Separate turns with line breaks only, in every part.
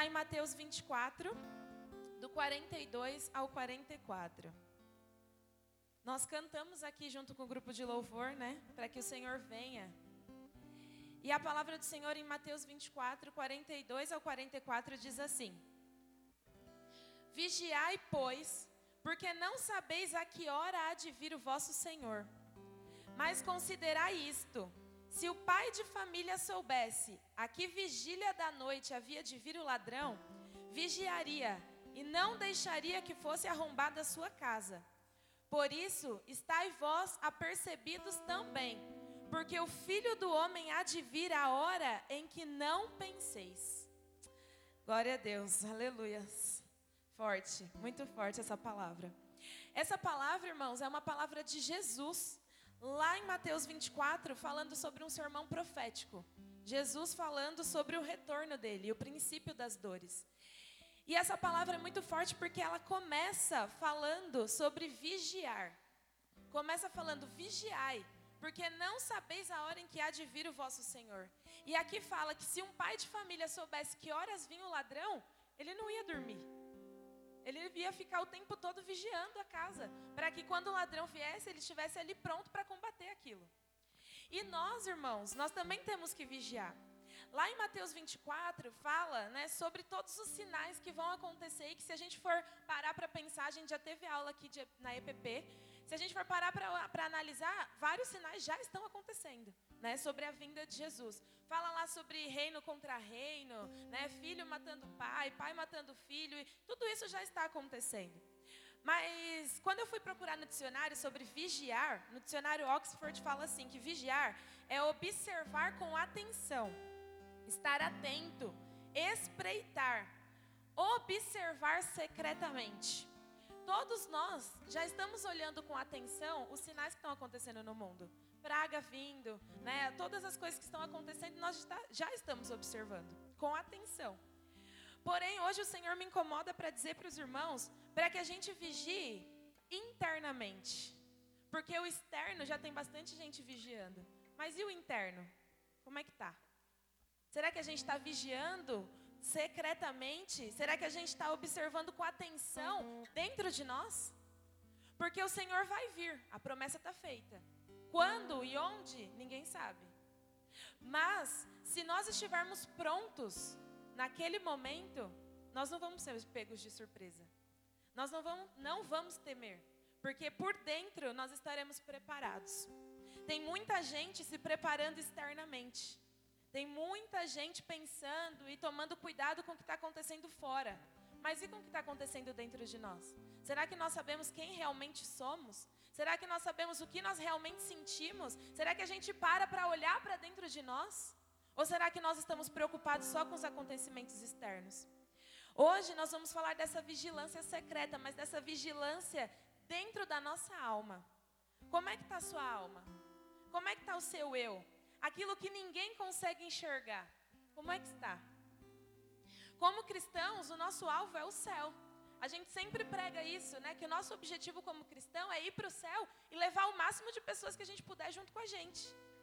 está em Mateus 24, do 42 ao 44. Nós cantamos aqui junto com o grupo de louvor, né? Para que o Senhor venha. E a palavra do Senhor em Mateus 24, 42 ao 44 diz assim: Vigiai, pois, porque não sabeis a que hora há de vir o vosso Senhor. Mas considerai isto: se o pai de família soubesse a que vigília da noite havia de vir o ladrão, vigiaria e não deixaria que fosse arrombada a sua casa. Por isso, estai vós apercebidos também, porque o filho do homem há de vir a hora em que não penseis. Glória a Deus, aleluias. Forte, muito forte essa palavra. Essa palavra, irmãos, é uma palavra de Jesus lá em Mateus 24, falando sobre um sermão profético. Jesus falando sobre o retorno dele, o princípio das dores. E essa palavra é muito forte porque ela começa falando sobre vigiar. Começa falando vigiai, porque não sabeis a hora em que há de vir o vosso Senhor. E aqui fala que se um pai de família soubesse que horas vinha o ladrão, ele não ia dormir. Ele ia ficar o tempo todo vigiando a casa, para que quando o ladrão viesse, ele estivesse ali pronto para combater aquilo. E nós, irmãos, nós também temos que vigiar. Lá em Mateus 24 fala né, sobre todos os sinais que vão acontecer e que se a gente for parar para pensar, a gente já teve aula aqui de, na EPP, se a gente for parar para analisar, vários sinais já estão acontecendo. Né, sobre a vinda de Jesus. Fala lá sobre reino contra reino, né, filho matando pai, pai matando filho, e tudo isso já está acontecendo. Mas quando eu fui procurar no dicionário sobre vigiar, no dicionário Oxford fala assim que vigiar é observar com atenção estar atento, espreitar, observar secretamente. Todos nós já estamos olhando com atenção os sinais que estão acontecendo no mundo. Praga vindo, né? Todas as coisas que estão acontecendo, nós já estamos observando com atenção. Porém, hoje o Senhor me incomoda para dizer para os irmãos para que a gente vigie internamente. Porque o externo já tem bastante gente vigiando. Mas e o interno? Como é que tá? Será que a gente está vigiando secretamente? Será que a gente está observando com atenção dentro de nós? Porque o Senhor vai vir, a promessa está feita. Quando e onde, ninguém sabe. Mas, se nós estivermos prontos naquele momento, nós não vamos ser pegos de surpresa. Nós não vamos, não vamos temer, porque por dentro nós estaremos preparados. Tem muita gente se preparando externamente. Tem muita gente pensando e tomando cuidado com o que está acontecendo fora. Mas e com o que está acontecendo dentro de nós? Será que nós sabemos quem realmente somos? Será que nós sabemos o que nós realmente sentimos? Será que a gente para para olhar para dentro de nós? Ou será que nós estamos preocupados só com os acontecimentos externos? Hoje nós vamos falar dessa vigilância secreta, mas dessa vigilância dentro da nossa alma. Como é que está a sua alma? Como é que está o seu eu? aquilo que ninguém consegue enxergar. Como é que está? Como cristãos, o nosso alvo é o céu. A gente sempre prega isso, né? Que o nosso objetivo como cristão é ir para o céu e levar o máximo de pessoas que a gente puder junto com a gente.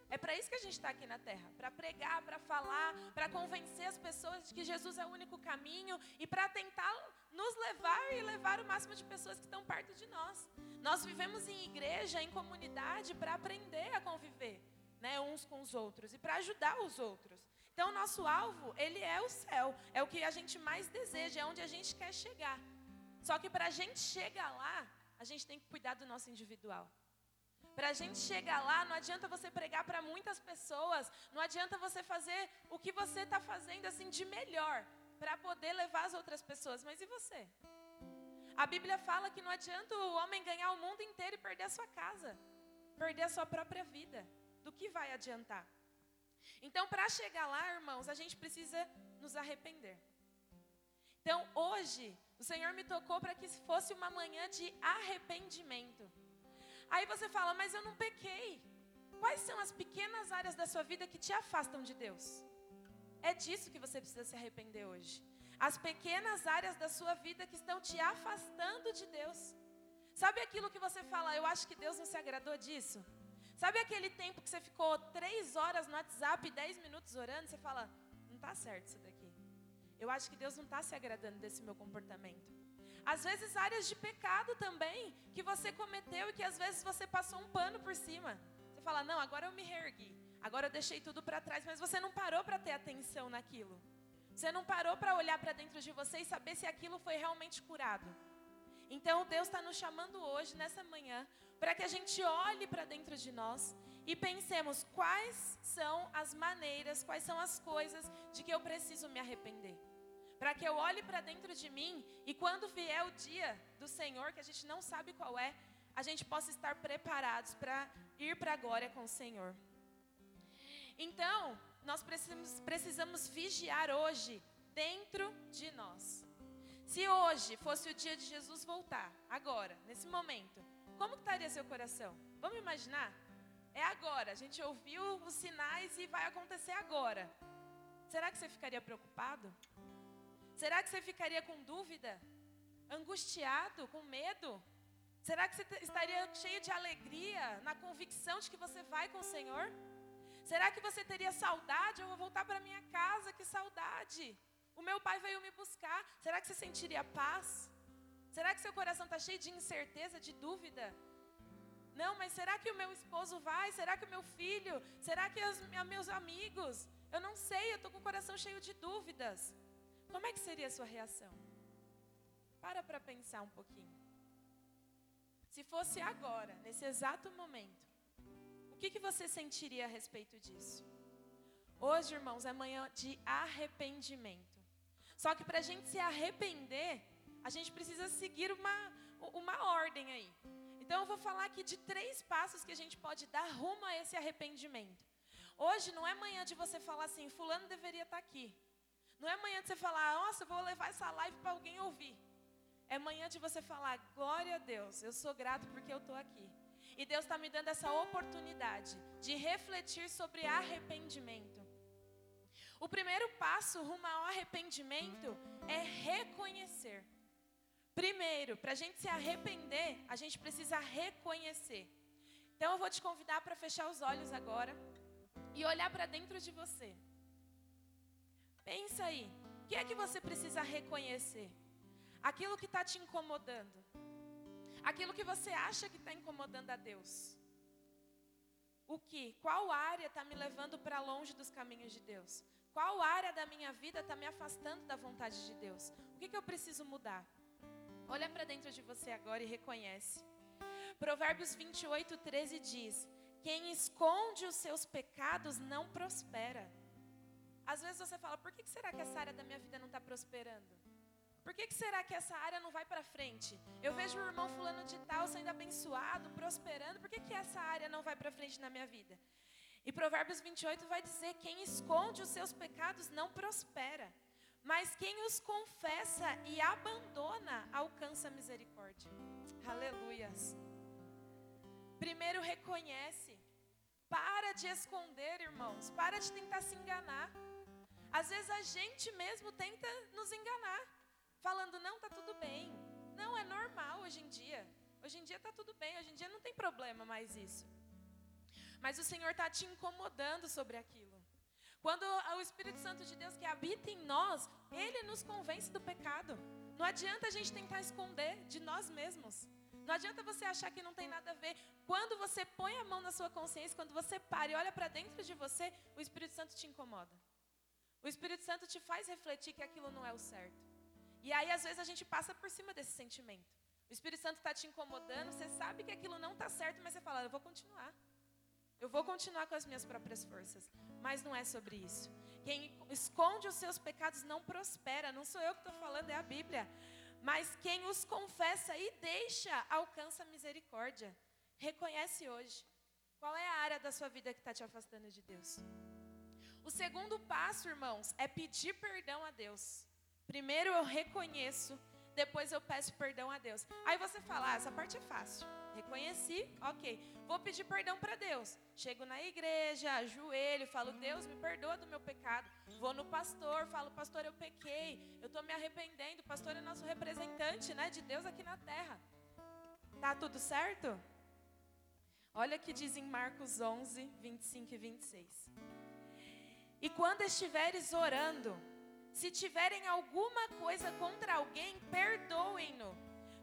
É para isso que a gente está aqui na terra, para pregar, para falar, para convencer as pessoas de que Jesus é o único caminho e para tentar nos levar e levar o máximo de pessoas que estão perto de nós. Nós vivemos em igreja, em comunidade, para aprender a conviver né, uns com os outros e para ajudar os outros. Então, o nosso alvo, ele é o céu, é o que a gente mais deseja, é onde a gente quer chegar. Só que para a gente chegar lá, a gente tem que cuidar do nosso individual. Para a gente chegar lá, não adianta você pregar para muitas pessoas, não adianta você fazer o que você está fazendo assim de melhor para poder levar as outras pessoas. Mas e você? A Bíblia fala que não adianta o homem ganhar o mundo inteiro e perder a sua casa, perder a sua própria vida do que vai adiantar? Então, para chegar lá, irmãos, a gente precisa nos arrepender. Então, hoje, o Senhor me tocou para que fosse uma manhã de arrependimento. Aí você fala, mas eu não pequei. Quais são as pequenas áreas da sua vida que te afastam de Deus? É disso que você precisa se arrepender hoje. As pequenas áreas da sua vida que estão te afastando de Deus. Sabe aquilo que você fala, eu acho que Deus não se agradou disso? Sabe aquele tempo que você ficou três horas no WhatsApp, dez minutos orando, você fala, não está certo isso daqui. Eu acho que Deus não está se agradando desse meu comportamento. Às vezes, áreas de pecado também, que você cometeu e que às vezes você passou um pano por cima. Você fala, não, agora eu me reergui, agora eu deixei tudo para trás, mas você não parou para ter atenção naquilo. Você não parou para olhar para dentro de você e saber se aquilo foi realmente curado. Então, Deus está nos chamando hoje, nessa manhã, para que a gente olhe para dentro de nós e pensemos quais são as maneiras, quais são as coisas de que eu preciso me arrepender. Para que eu olhe para dentro de mim e quando vier o dia do Senhor, que a gente não sabe qual é, a gente possa estar preparados para ir para a glória com o Senhor. Então, nós precisamos, precisamos vigiar hoje dentro de nós. Se hoje fosse o dia de Jesus voltar, agora, nesse momento, como estaria seu coração? Vamos imaginar? É agora, a gente ouviu os sinais e vai acontecer agora. Será que você ficaria preocupado? Será que você ficaria com dúvida? Angustiado, com medo? Será que você estaria cheio de alegria, na convicção de que você vai com o Senhor? Será que você teria saudade? Eu vou voltar para minha casa, que saudade! O meu pai veio me buscar. Será que você sentiria paz? Será que seu coração está cheio de incerteza, de dúvida? Não, mas será que o meu esposo vai? Será que o meu filho? Será que os meus amigos? Eu não sei, eu estou com o coração cheio de dúvidas. Como é que seria a sua reação? Para para pensar um pouquinho. Se fosse agora, nesse exato momento, o que, que você sentiria a respeito disso? Hoje, irmãos, é manhã de arrependimento. Só que para a gente se arrepender, a gente precisa seguir uma, uma ordem aí. Então eu vou falar aqui de três passos que a gente pode dar rumo a esse arrependimento. Hoje não é manhã de você falar assim, fulano deveria estar tá aqui. Não é manhã de você falar, nossa, vou levar essa live para alguém ouvir. É manhã de você falar, glória a Deus, eu sou grato porque eu estou aqui. E Deus está me dando essa oportunidade de refletir sobre arrependimento. O primeiro passo rumo ao arrependimento é reconhecer. Primeiro, para a gente se arrepender, a gente precisa reconhecer. Então eu vou te convidar para fechar os olhos agora e olhar para dentro de você. Pensa aí, o que é que você precisa reconhecer? Aquilo que está te incomodando. Aquilo que você acha que está incomodando a Deus. O que? Qual área está me levando para longe dos caminhos de Deus? Qual área da minha vida está me afastando da vontade de Deus? O que, que eu preciso mudar? Olha para dentro de você agora e reconhece. Provérbios 28, 13 diz: Quem esconde os seus pecados não prospera. Às vezes você fala: Por que será que essa área da minha vida não está prosperando? Por que, será que essa área não vai para frente? Eu vejo o irmão fulano de tal sendo abençoado, prosperando. Por que, que essa área não vai para frente na minha vida? E Provérbios 28 vai dizer: Quem esconde os seus pecados não prospera. Mas quem os confessa e abandona alcança misericórdia. Aleluias. Primeiro reconhece. Para de esconder, irmãos. Para de tentar se enganar. Às vezes a gente mesmo tenta nos enganar, falando não tá tudo bem. Não é normal hoje em dia. Hoje em dia tá tudo bem. Hoje em dia não tem problema mais isso. Mas o Senhor está te incomodando sobre aquilo. Quando o Espírito Santo de Deus que habita em nós, ele nos convence do pecado. Não adianta a gente tentar esconder de nós mesmos. Não adianta você achar que não tem nada a ver. Quando você põe a mão na sua consciência, quando você para e olha para dentro de você, o Espírito Santo te incomoda. O Espírito Santo te faz refletir que aquilo não é o certo. E aí, às vezes, a gente passa por cima desse sentimento. O Espírito Santo está te incomodando, você sabe que aquilo não está certo, mas você fala, eu vou continuar. Eu vou continuar com as minhas próprias forças. Mas não é sobre isso. Quem esconde os seus pecados não prospera. Não sou eu que estou falando, é a Bíblia. Mas quem os confessa e deixa, alcança misericórdia. Reconhece hoje. Qual é a área da sua vida que está te afastando de Deus? O segundo passo, irmãos, é pedir perdão a Deus. Primeiro eu reconheço, depois eu peço perdão a Deus. Aí você fala, ah, essa parte é fácil. Reconheci, ok. Vou pedir perdão para Deus. Chego na igreja, ajoelho, falo, Deus, me perdoa do meu pecado. Vou no pastor, falo, pastor, eu pequei, eu estou me arrependendo. O pastor é nosso representante né, de Deus aqui na terra. Tá tudo certo? Olha o que diz em Marcos 11, 25 e 26. E quando estiveres orando, Se tiverem alguma coisa contra alguém, perdoem-no,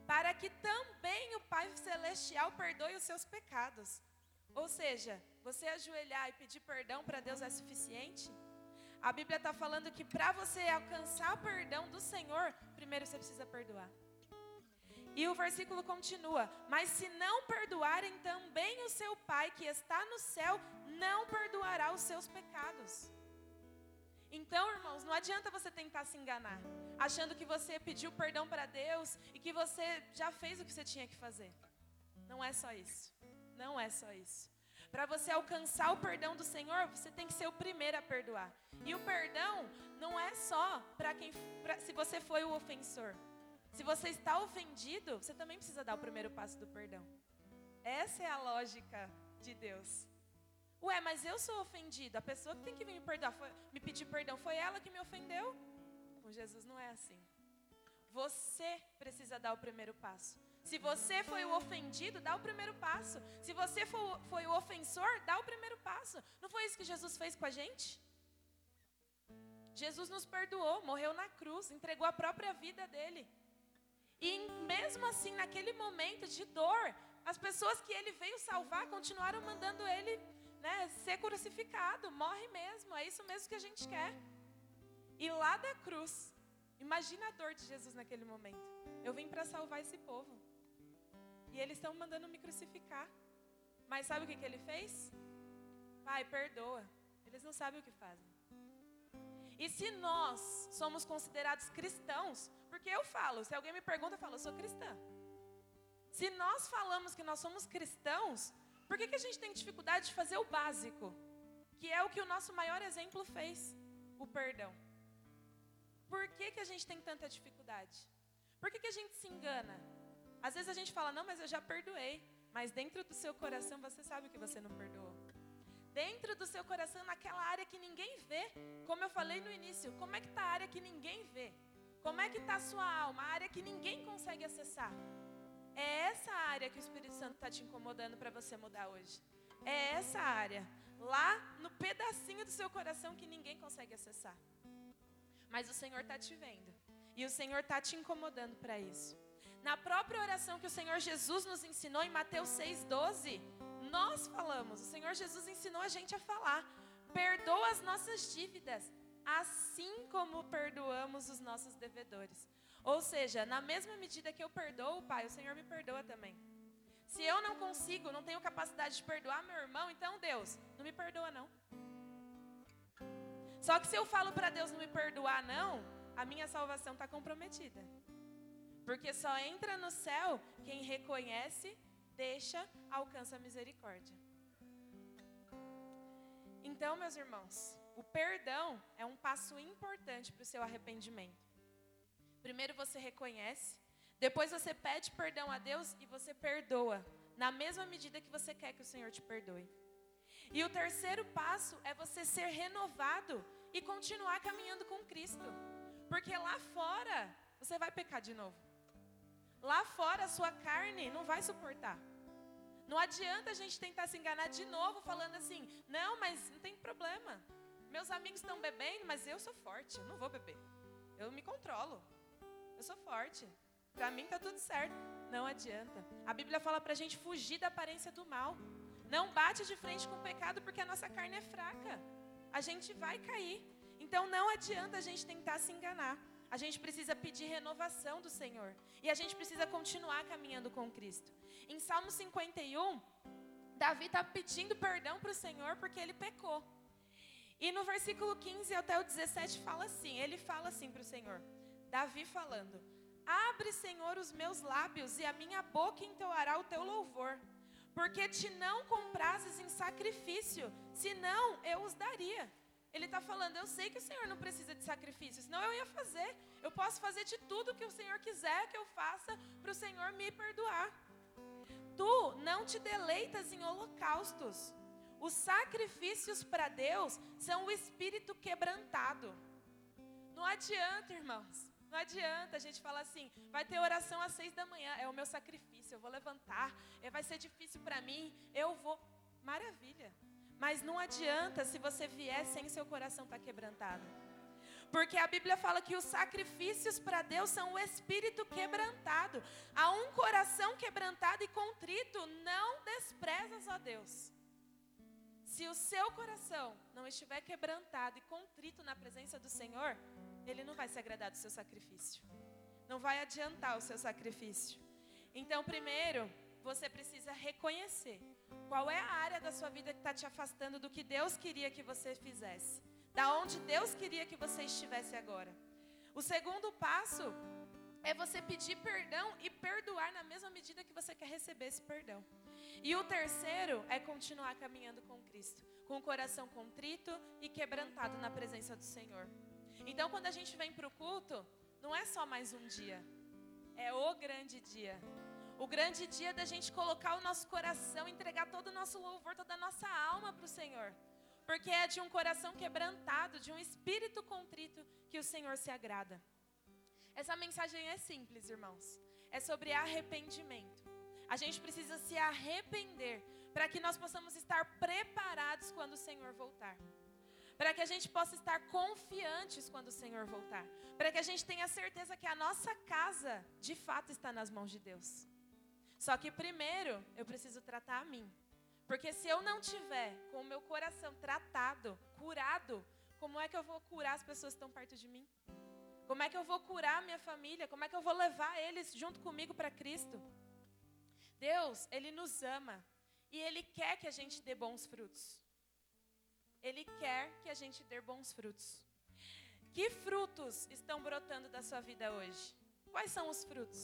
para que também o Pai Celestial perdoe os seus pecados. Ou seja, você ajoelhar e pedir perdão para Deus é suficiente? A Bíblia está falando que para você alcançar o perdão do Senhor, primeiro você precisa perdoar. E o versículo continua: Mas se não perdoarem, também o seu Pai que está no céu não perdoará os seus pecados. Então, irmãos, não adianta você tentar se enganar, achando que você pediu perdão para Deus e que você já fez o que você tinha que fazer. Não é só isso. Não é só isso. Para você alcançar o perdão do Senhor, você tem que ser o primeiro a perdoar. E o perdão não é só para quem, pra, se você foi o ofensor. Se você está ofendido, você também precisa dar o primeiro passo do perdão. Essa é a lógica de Deus. Ué, mas eu sou ofendido. A pessoa que tem que me perdoar, foi, me pedir perdão, foi ela que me ofendeu? Com Jesus não é assim. Você precisa dar o primeiro passo. Se você foi o ofendido, dá o primeiro passo. Se você foi o ofensor, dá o primeiro passo. Não foi isso que Jesus fez com a gente? Jesus nos perdoou, morreu na cruz, entregou a própria vida dele. E mesmo assim, naquele momento de dor, as pessoas que ele veio salvar continuaram mandando ele né, ser crucificado, morre mesmo, é isso mesmo que a gente quer. E lá da cruz, imagina a dor de Jesus naquele momento. Eu vim para salvar esse povo. E eles estão mandando me crucificar. Mas sabe o que, que ele fez? Pai, perdoa. Eles não sabem o que fazem. E se nós somos considerados cristãos, porque eu falo, se alguém me pergunta, eu falo, eu sou cristã. Se nós falamos que nós somos cristãos, por que, que a gente tem dificuldade de fazer o básico? Que é o que o nosso maior exemplo fez: o perdão. Por que, que a gente tem tanta dificuldade? Por que, que a gente se engana? Às vezes a gente fala, não, mas eu já perdoei. Mas dentro do seu coração você sabe que você não perdoou. Dentro do seu coração, naquela área que ninguém vê, como eu falei no início, como é que está a área que ninguém vê? Como é que está a sua alma, a área que ninguém consegue acessar? É essa área que o Espírito Santo está te incomodando para você mudar hoje. É essa área, lá no pedacinho do seu coração que ninguém consegue acessar. Mas o Senhor está te vendo. E o Senhor está te incomodando para isso. Na própria oração que o Senhor Jesus nos ensinou em Mateus 6,12, nós falamos, o Senhor Jesus ensinou a gente a falar: perdoa as nossas dívidas, assim como perdoamos os nossos devedores. Ou seja, na mesma medida que eu perdoo, Pai, o Senhor me perdoa também. Se eu não consigo, não tenho capacidade de perdoar meu irmão, então Deus, não me perdoa não. Só que se eu falo para Deus não me perdoar não, a minha salvação está comprometida. Porque só entra no céu quem reconhece, deixa, alcança a misericórdia. Então, meus irmãos, o perdão é um passo importante para o seu arrependimento. Primeiro você reconhece, depois você pede perdão a Deus e você perdoa, na mesma medida que você quer que o Senhor te perdoe. E o terceiro passo é você ser renovado e continuar caminhando com Cristo. Porque lá fora você vai pecar de novo. Lá fora a sua carne não vai suportar. Não adianta a gente tentar se enganar de novo falando assim: "Não, mas não tem problema. Meus amigos estão bebendo, mas eu sou forte, eu não vou beber. Eu me controlo. Eu sou forte. Para mim tá tudo certo. Não adianta. A Bíblia fala para a gente fugir da aparência do mal. Não bate de frente com o pecado porque a nossa carne é fraca. A gente vai cair. Então não adianta a gente tentar se enganar. A gente precisa pedir renovação do Senhor. E a gente precisa continuar caminhando com Cristo. Em Salmo 51, Davi está pedindo perdão para o Senhor porque ele pecou. E no versículo 15 até o 17 fala assim: ele fala assim para o Senhor. Davi falando: Abre, Senhor, os meus lábios e a minha boca entoará o teu louvor, porque te não comprases em sacrifício, senão eu os daria. Ele está falando, eu sei que o Senhor não precisa de sacrifício, senão eu ia fazer. Eu posso fazer de tudo que o Senhor quiser que eu faça para o Senhor me perdoar. Tu não te deleitas em holocaustos. Os sacrifícios para Deus são o espírito quebrantado. Não adianta, irmãos. Não adianta a gente falar assim, vai ter oração às seis da manhã, é o meu sacrifício, eu vou levantar, é, vai ser difícil para mim, eu vou. Maravilha. Mas não adianta se você vier sem seu coração estar tá quebrantado. Porque a Bíblia fala que os sacrifícios para Deus são o espírito quebrantado. A um coração quebrantado e contrito, não desprezas a Deus. Se o seu coração não estiver quebrantado e contrito na presença do Senhor, ele não vai se agradar do seu sacrifício. Não vai adiantar o seu sacrifício. Então, primeiro, você precisa reconhecer qual é a área da sua vida que está te afastando do que Deus queria que você fizesse, da onde Deus queria que você estivesse agora. O segundo passo é você pedir perdão e perdoar na mesma medida que você quer receber esse perdão. E o terceiro é continuar caminhando com Cristo, com o coração contrito e quebrantado na presença do Senhor. Então, quando a gente vem para o culto, não é só mais um dia, é o grande dia. O grande dia da gente colocar o nosso coração, entregar todo o nosso louvor, toda a nossa alma para o Senhor. Porque é de um coração quebrantado, de um espírito contrito que o Senhor se agrada. Essa mensagem é simples, irmãos. É sobre arrependimento. A gente precisa se arrepender para que nós possamos estar preparados quando o Senhor voltar. Para que a gente possa estar confiantes quando o Senhor voltar. Para que a gente tenha certeza que a nossa casa, de fato, está nas mãos de Deus. Só que primeiro eu preciso tratar a mim. Porque se eu não tiver com o meu coração tratado, curado, como é que eu vou curar as pessoas que estão perto de mim? Como é que eu vou curar a minha família? Como é que eu vou levar eles junto comigo para Cristo? Deus, Ele nos ama e Ele quer que a gente dê bons frutos. Ele quer que a gente dê bons frutos. Que frutos estão brotando da sua vida hoje? Quais são os frutos?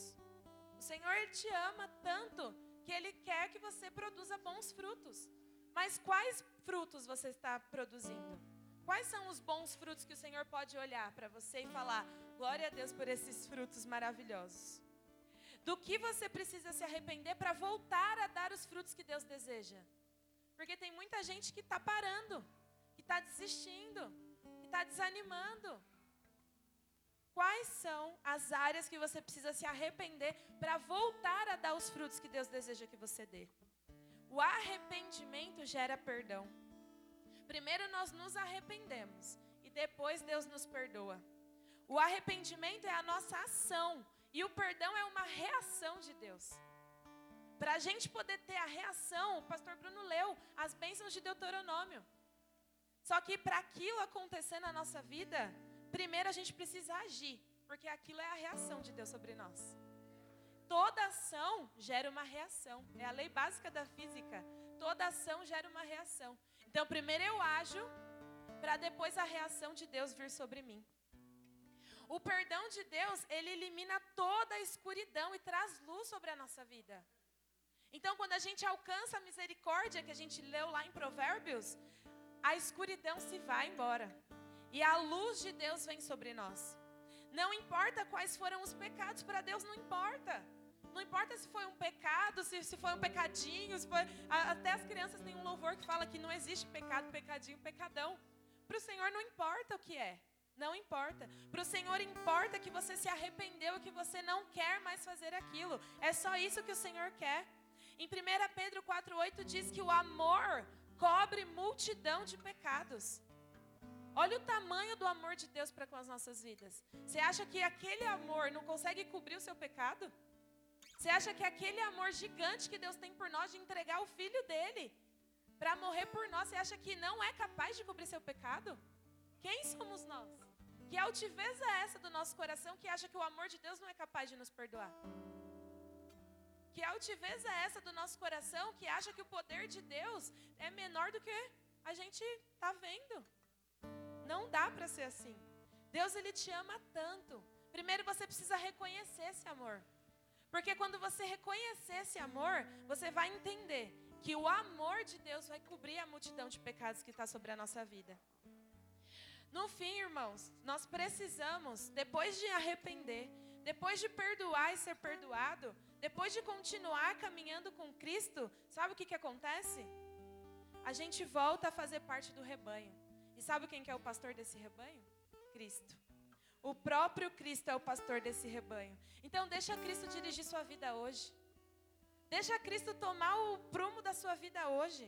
O Senhor te ama tanto que Ele quer que você produza bons frutos. Mas quais frutos você está produzindo? Quais são os bons frutos que o Senhor pode olhar para você e falar: glória a Deus por esses frutos maravilhosos? Do que você precisa se arrepender para voltar a dar os frutos que Deus deseja? Porque tem muita gente que está parando, desistindo, que está desanimando. Quais são as áreas que você precisa se arrepender para voltar a dar os frutos que Deus deseja que você dê? O arrependimento gera perdão. Primeiro nós nos arrependemos e depois Deus nos perdoa. O arrependimento é a nossa ação e o perdão é uma reação de Deus. Para a gente poder ter a reação, o pastor Bruno leu as bênçãos de Deuteronômio. Só que para aquilo acontecer na nossa vida, primeiro a gente precisa agir, porque aquilo é a reação de Deus sobre nós. Toda ação gera uma reação, é a lei básica da física. Toda ação gera uma reação. Então, primeiro eu ajo, para depois a reação de Deus vir sobre mim. O perdão de Deus, ele elimina toda a escuridão e traz luz sobre a nossa vida. Então, quando a gente alcança a misericórdia que a gente leu lá em Provérbios, a escuridão se vai embora. E a luz de Deus vem sobre nós. Não importa quais foram os pecados, para Deus não importa. Não importa se foi um pecado, se, se foi um pecadinho, foi, até as crianças têm um louvor que fala que não existe pecado, pecadinho, pecadão. Para o Senhor não importa o que é. Não importa. Para o Senhor importa que você se arrependeu e que você não quer mais fazer aquilo. É só isso que o Senhor quer. Em 1 Pedro 4,8 diz que o amor cobre multidão de pecados. Olha o tamanho do amor de Deus para com as nossas vidas. Você acha que aquele amor não consegue cobrir o seu pecado? Você acha que aquele amor gigante que Deus tem por nós de entregar o filho dele para morrer por nós, você acha que não é capaz de cobrir seu pecado? Quem somos nós? Que altivez é essa do nosso coração que acha que o amor de Deus não é capaz de nos perdoar? Que altivez é essa do nosso coração que acha que o poder de Deus é menor do que a gente está vendo? Não dá para ser assim. Deus ele te ama tanto. Primeiro você precisa reconhecer esse amor. Porque quando você reconhecer esse amor, você vai entender que o amor de Deus vai cobrir a multidão de pecados que está sobre a nossa vida. No fim, irmãos, nós precisamos, depois de arrepender, depois de perdoar e ser perdoado, depois de continuar caminhando com Cristo, sabe o que, que acontece? A gente volta a fazer parte do rebanho. E sabe quem que é o pastor desse rebanho? Cristo. O próprio Cristo é o pastor desse rebanho. Então deixa Cristo dirigir sua vida hoje. Deixa Cristo tomar o prumo da sua vida hoje.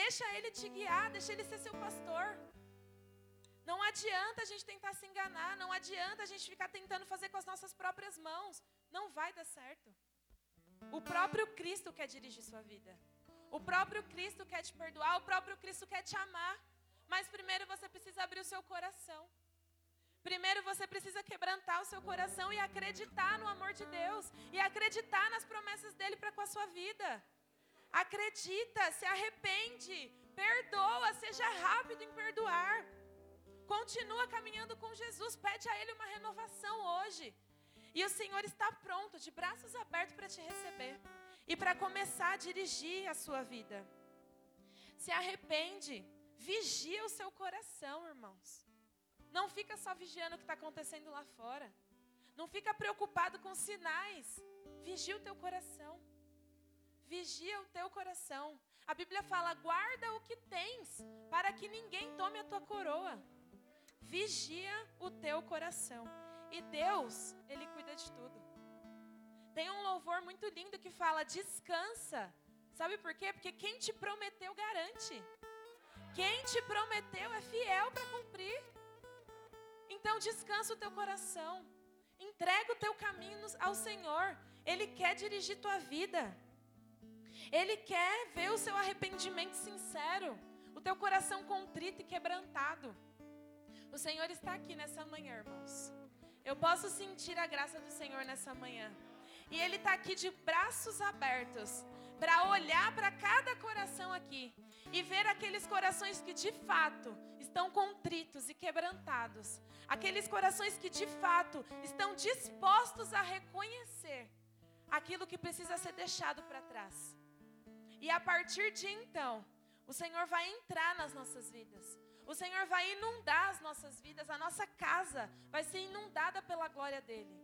Deixa ele te guiar, deixa ele ser seu pastor. Não adianta a gente tentar se enganar, não adianta a gente ficar tentando fazer com as nossas próprias mãos. Não vai dar certo. O próprio Cristo quer dirigir sua vida. O próprio Cristo quer te perdoar, o próprio Cristo quer te amar. Mas primeiro você precisa abrir o seu coração. Primeiro você precisa quebrantar o seu coração e acreditar no amor de Deus e acreditar nas promessas dele para com a sua vida. Acredita, se arrepende, perdoa, seja rápido em perdoar. Continua caminhando com Jesus, pede a Ele uma renovação hoje. E o Senhor está pronto, de braços abertos para te receber e para começar a dirigir a sua vida. Se arrepende, vigia o seu coração, irmãos. Não fica só vigiando o que está acontecendo lá fora. Não fica preocupado com sinais. Vigia o teu coração. Vigia o teu coração. A Bíblia fala: guarda o que tens, para que ninguém tome a tua coroa. Vigia o teu coração. E Deus, Ele cuida de tudo. Tem um louvor muito lindo que fala: descansa. Sabe por quê? Porque quem te prometeu garante. Quem te prometeu é fiel para cumprir. Então descansa o teu coração. Entrega o teu caminho ao Senhor. Ele quer dirigir tua vida. Ele quer ver o seu arrependimento sincero, o teu coração contrito e quebrantado. O Senhor está aqui nessa manhã, irmãos. Eu posso sentir a graça do Senhor nessa manhã. E Ele está aqui de braços abertos para olhar para cada coração aqui e ver aqueles corações que de fato estão contritos e quebrantados, aqueles corações que de fato estão dispostos a reconhecer aquilo que precisa ser deixado para trás. E a partir de então, o Senhor vai entrar nas nossas vidas. O Senhor vai inundar as nossas vidas, a nossa casa vai ser inundada pela glória dele.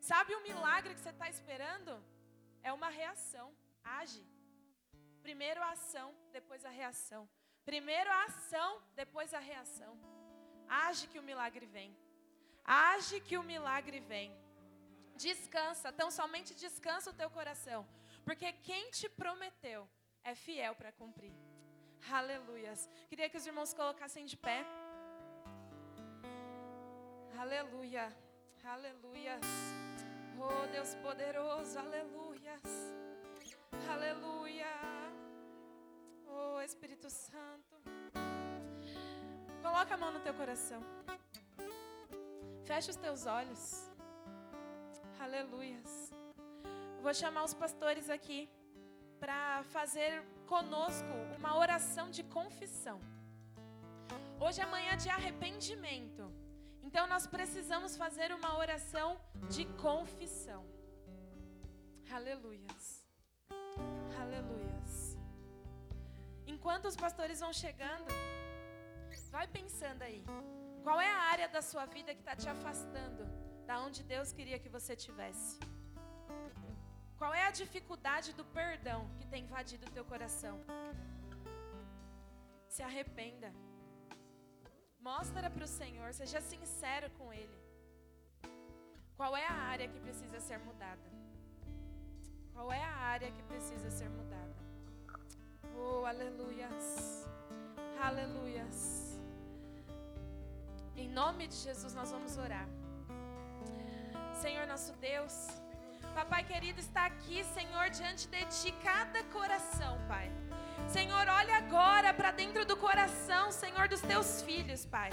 Sabe o milagre que você está esperando? É uma reação. Age. Primeiro a ação, depois a reação. Primeiro a ação, depois a reação. Age que o milagre vem. Age que o milagre vem. Descansa, tão somente descansa o teu coração, porque quem te prometeu é fiel para cumprir. Aleluias. Queria que os irmãos colocassem de pé. Aleluia. Aleluias. Oh, Deus poderoso. Aleluias. Aleluia. Oh, Espírito Santo. Coloca a mão no teu coração. Fecha os teus olhos. Aleluias. Vou chamar os pastores aqui para fazer conosco uma oração de confissão. Hoje é manhã de arrependimento. Então nós precisamos fazer uma oração de confissão. Aleluias. Aleluias. Enquanto os pastores vão chegando, vai pensando aí. Qual é a área da sua vida que está te afastando da onde Deus queria que você tivesse? Qual é a dificuldade do perdão que tem invadido o teu coração? Se arrependa. Mostra para o Senhor, seja sincero com Ele. Qual é a área que precisa ser mudada? Qual é a área que precisa ser mudada? Oh, aleluias. Aleluias. Em nome de Jesus nós vamos orar. Senhor nosso Deus, Papai querido, está aqui, Senhor, diante de Ti cada coração, Pai. Senhor, olha agora para dentro do coração, Senhor, dos teus filhos, Pai.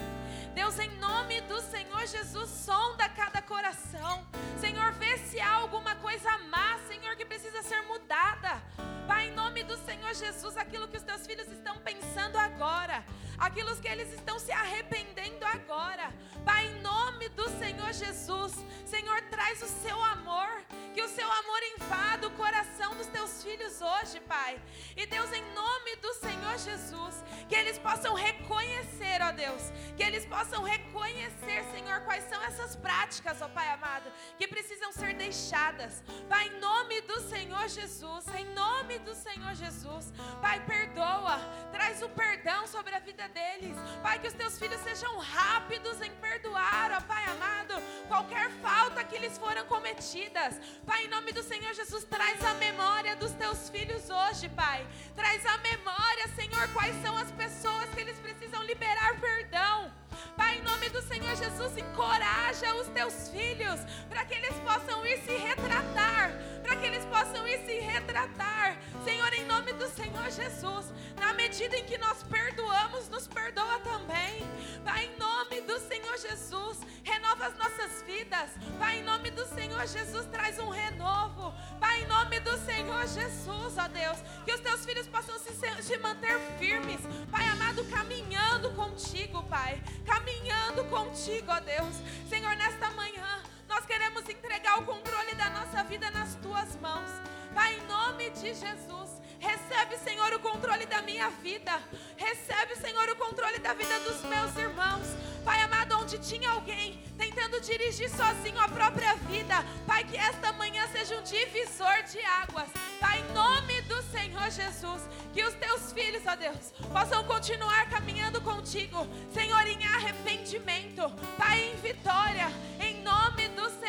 Deus, em nome do Senhor Jesus, sonda cada coração. Senhor, vê se há alguma coisa má, Senhor, que precisa ser mudada. Pai, em nome do Senhor Jesus, aquilo que os teus filhos estão pensando agora, aquilo que eles estão se arrependendo agora. Pai, em nome do Senhor Jesus, Senhor, traz o seu amor, que o seu amor invada o coração dos teus filhos hoje, Pai. E Deus, em nome do Senhor Jesus, que eles possam reconhecer, ó Deus, que eles possam reconhecer, Senhor, quais são essas práticas, ó Pai amado, que precisam ser deixadas. Pai, em nome do Senhor Jesus, em nome do Senhor Jesus, Pai, perdoa, traz o perdão sobre a vida deles. Pai, que os teus filhos sejam rápidos em perdoar, ó Pai amado, qualquer falta que lhes foram cometidas. Pai, em nome do Senhor Jesus, traz a memória dos teus filhos hoje, Pai. Traz a memória, Senhor, quais são as pessoas que eles precisam liberar perdão. Pai, em nome do Senhor Jesus, encoraja os teus filhos para que eles possam ir se retratar, para que eles possam ir se retratar. Senhor, em nome do Senhor Jesus, na medida em que nós perdoamos, nos perdoa também. Pai, em nome do Senhor Jesus, renova as nossas vidas. Pai, em nome do Senhor Jesus, traz um renovo. Pai, em nome do Senhor Jesus, ó Deus, que os teus filhos possam se, se manter firmes. Pai amado, caminhando contigo, Pai caminhando contigo, ó Deus. Senhor, nesta manhã, nós queremos entregar o controle da nossa vida nas tuas mãos. Pai, em nome de Jesus, recebe, Senhor, o controle da minha vida. Recebe, Senhor, o controle da vida dos meus irmãos. Pai amado, onde tinha alguém tentando dirigir sozinho a própria vida, Pai, que esta manhã seja um divisor de águas. Pai, em nome do Senhor Jesus, que os teus filhos, ó Deus, possam continuar caminhando contigo, Senhor, em arrependimento, Pai, em vitória, em nome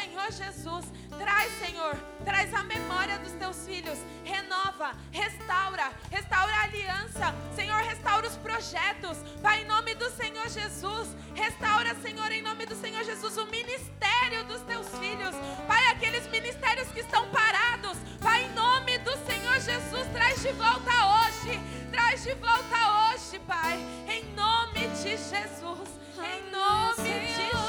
Senhor Jesus. Traz, Senhor, traz a memória dos teus filhos, renova, restaura, restaura a aliança, Senhor, restaura os projetos, Pai, em nome do Senhor Jesus, restaura, Senhor, em nome do Senhor Jesus, o ministério dos teus filhos, Pai, aqueles ministérios que estão parados, Pai, em nome do Senhor Jesus, traz de volta hoje, traz de volta hoje, Pai, em nome de Jesus, em nome de Jesus,